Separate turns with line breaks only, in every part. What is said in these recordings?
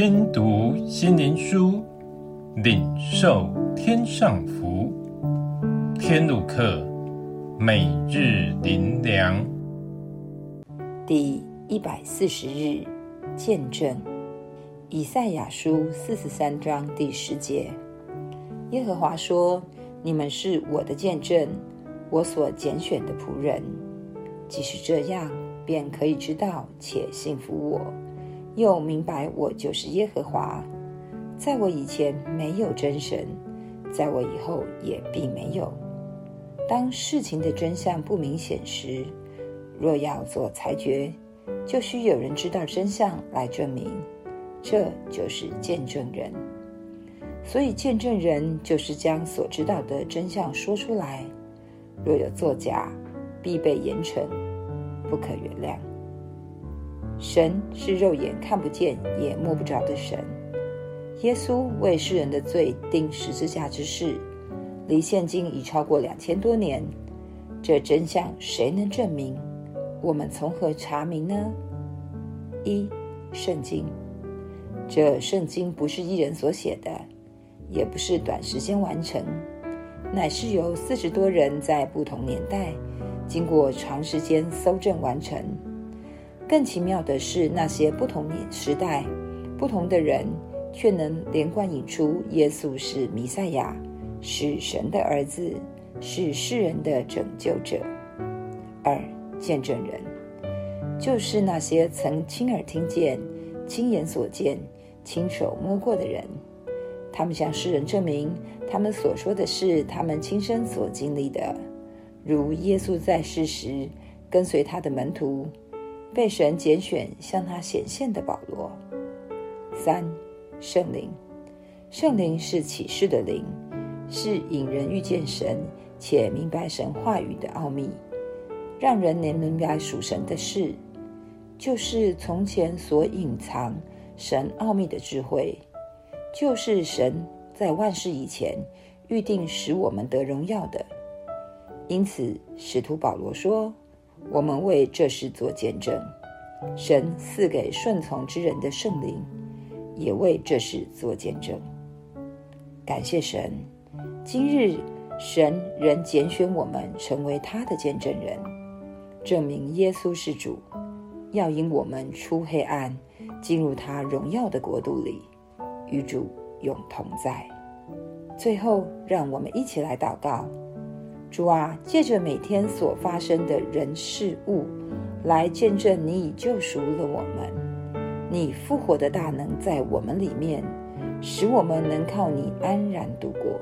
听读心灵书，领受天上福。天路客，每日灵粮，
第一百四十日见证。以赛亚书四十三章第十节，耶和华说：“你们是我的见证，我所拣选的仆人。即使这样，便可以知道且信服我。”又明白我就是耶和华，在我以前没有真神，在我以后也并没有。当事情的真相不明显时，若要做裁决，就需有人知道真相来证明，这就是见证人。所以见证人就是将所知道的真相说出来，若有作假，必被严惩，不可原谅。神是肉眼看不见也摸不着的神。耶稣为世人的罪钉十字架之事，离现今已超过两千多年。这真相谁能证明？我们从何查明呢？一、圣经。这圣经不是一人所写的，也不是短时间完成，乃是由四十多人在不同年代，经过长时间搜证完成。更奇妙的是，那些不同年时代、不同的人，却能连贯引出耶稣是弥赛亚，是神的儿子，是世人的拯救者。二、见证人，就是那些曾亲耳听见、亲眼所见、亲手摸过的人，他们向世人证明，他们所说的是他们亲身所经历的，如耶稣在世时跟随他的门徒。被神拣选向他显现的保罗。三、圣灵，圣灵是启示的灵，是引人遇见神且明白神话语的奥秘，让人能明白属神的事，就是从前所隐藏神奥秘的智慧，就是神在万事以前预定使我们得荣耀的。因此，使徒保罗说。我们为这事做见证，神赐给顺从之人的圣灵，也为这事做见证。感谢神，今日神仍拣选我们成为他的见证人，证明耶稣是主，要引我们出黑暗，进入他荣耀的国度里，与主永同在。最后，让我们一起来祷告。主啊，借着每天所发生的人事物，来见证你已救赎了我们，你复活的大能在我们里面，使我们能靠你安然度过，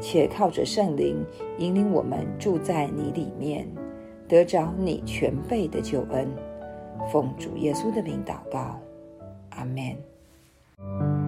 且靠着圣灵引领我们住在你里面，得着你全备的救恩。奉主耶稣的名祷告，阿门。